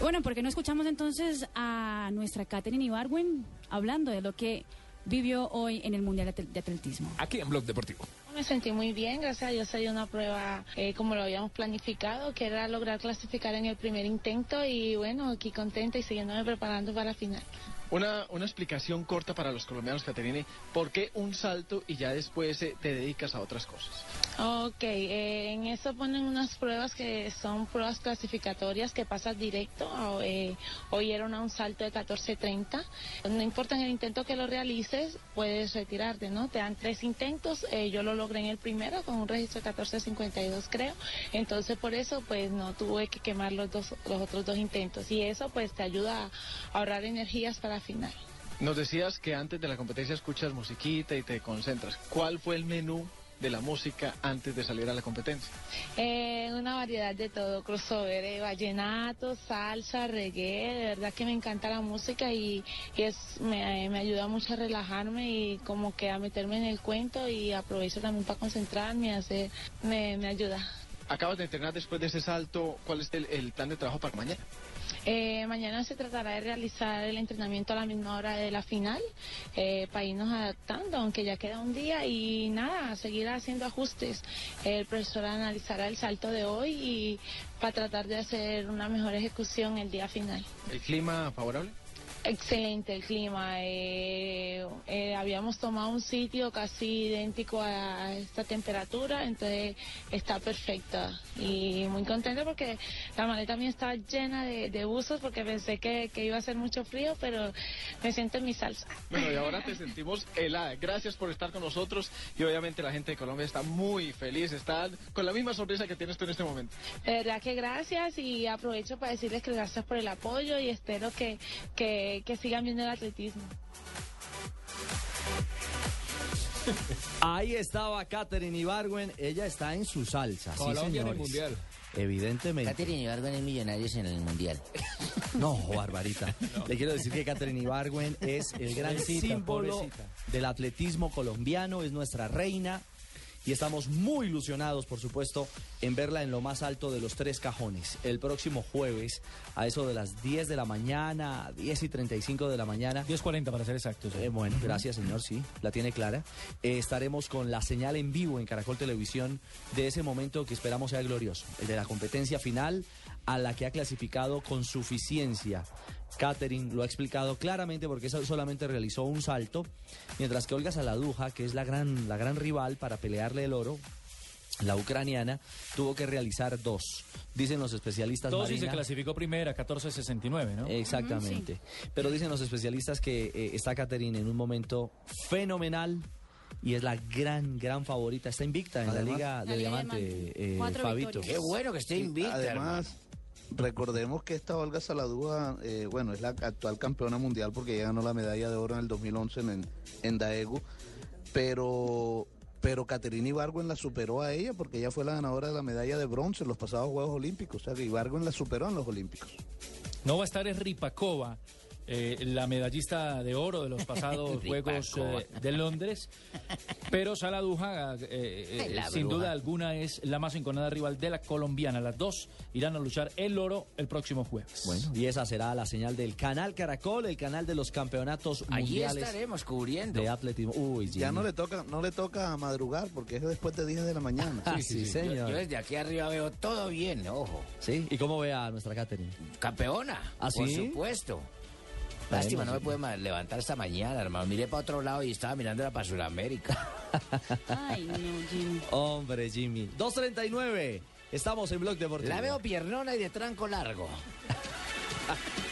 Bueno, ¿por qué no escuchamos entonces a nuestra Katherine Ibarwen hablando de lo que vivió hoy en el Mundial de Atletismo? Aquí en Blog Deportivo. Me sentí muy bien, gracias a Dios dio una prueba eh, como lo habíamos planificado, que era lograr clasificar en el primer intento y bueno, aquí contenta y siguiéndome preparando para la final. Una, una explicación corta para los colombianos, Caterine. ¿Por qué un salto y ya después eh, te dedicas a otras cosas? Ok, eh, en eso ponen unas pruebas que son pruebas clasificatorias que pasas directo. Eh, hoy era un salto de 14.30. No importa en el intento que lo realices, puedes retirarte, ¿no? Te dan tres intentos. eh, yo lo logré en el primero con un registro de 14.52, creo. Entonces, por eso, pues no tuve que quemar los, dos, los otros dos intentos. Y eso, pues, te ayuda a ahorrar energías para final. Nos decías que antes de la competencia escuchas musiquita y te concentras. ¿Cuál fue el menú de la música antes de salir a la competencia? Eh, una variedad de todo, crossover, eh, vallenato, salsa, reggae, de verdad que me encanta la música y, y es, me, me ayuda mucho a relajarme y como que a meterme en el cuento y aprovecho también para concentrarme, hacer, me, me ayuda. Acabas de entrenar después de ese salto. ¿Cuál es el, el plan de trabajo para mañana? Eh, mañana se tratará de realizar el entrenamiento a la misma hora de la final eh, para irnos adaptando, aunque ya queda un día y nada, seguir haciendo ajustes. El profesor analizará el salto de hoy y para tratar de hacer una mejor ejecución el día final. ¿El clima favorable? Excelente el clima. eh, habíamos tomado un sitio casi idéntico a esta temperatura, entonces está perfecta. Y muy contenta porque la maleta mía está llena de, de buzos porque pensé que, que iba a hacer mucho frío, pero me siento en mi salsa. Bueno, y ahora te sentimos helada. Gracias por estar con nosotros y obviamente la gente de Colombia está muy feliz, está con la misma sonrisa que tienes tú en este momento. De verdad que gracias y aprovecho para decirles que gracias por el apoyo y espero que, que, que sigan viendo el atletismo. Ahí estaba Katherine Ibargüen, ella está en su salsa. sí, Colombia en el. Mundial. Evidentemente. Catherine Ibargüen es Millonarios en el Mundial. No, Barbarita. Le quiero decir que Katherine Ibargüen es el gran Pobrecita, símbolo pobrecita. del atletismo colombiano, es nuestra reina y estamos muy ilusionados, por supuesto, en verla en lo más alto de los tres cajones. El próximo jueves, a eso de las 10 de la mañana, 10 y 35 de la mañana. 10.40 para ser exactos. Eh, bueno, gracias señor, sí, la tiene clara. Eh, estaremos con la señal en vivo en Caracol Televisión de ese momento que esperamos sea glorioso, el de la competencia final a la que ha clasificado con suficiencia. Catherine lo ha explicado claramente porque solamente realizó un salto, mientras que Olga Saladuja, que es la gran, la gran rival para pelearle el oro, la ucraniana, tuvo que realizar dos. Dicen los especialistas Dos y se clasificó primera, 14.69, ¿no? Exactamente. Pero dicen los especialistas que eh, está Caterina en un momento fenomenal y es la gran, gran favorita. Está invicta en la Además- Liga La de Liga de Diamante, Diamante. eh, Cuatro Fabito. victorias. Qué bueno que esté invicta, hermano. Recordemos que esta Olga Saladúa, eh, bueno, es la actual campeona mundial porque ella ganó la medalla de oro en el 2011 en, en Daegu, pero pero Caterina Ibargüen la superó a ella porque ella fue la ganadora de la medalla de bronce en los pasados Juegos Olímpicos, o sea que Ibargüen la superó en los Olímpicos. No va a estar es Ripakova, eh, la medallista de oro de los pasados Juegos eh, de Londres. Pero Saladuja, eh, eh, La sin bruja. duda alguna, es la más enconada rival de la colombiana. Las dos irán a luchar el oro el próximo jueves. Bueno, y esa será la señal del canal Caracol, el canal de los campeonatos Allí mundiales estaremos cubriendo. de atletismo. Uy, Ya no le toca no le toca madrugar porque es después de 10 de la mañana. Ah, sí, Yo, señor. yo desde aquí arriba veo todo bien, ojo. Sí, ¿y cómo ve a nuestra Catherine? Campeona, ¿Ah, por sí? supuesto. Lástima, no me puede ma- levantar esta mañana, hermano. Miré para otro lado y estaba mirando para Sudamérica. Ay, no, Jimmy. Hombre, Jimmy. 2.39. Estamos en Blog Deportivo. La veo piernona y de tranco largo.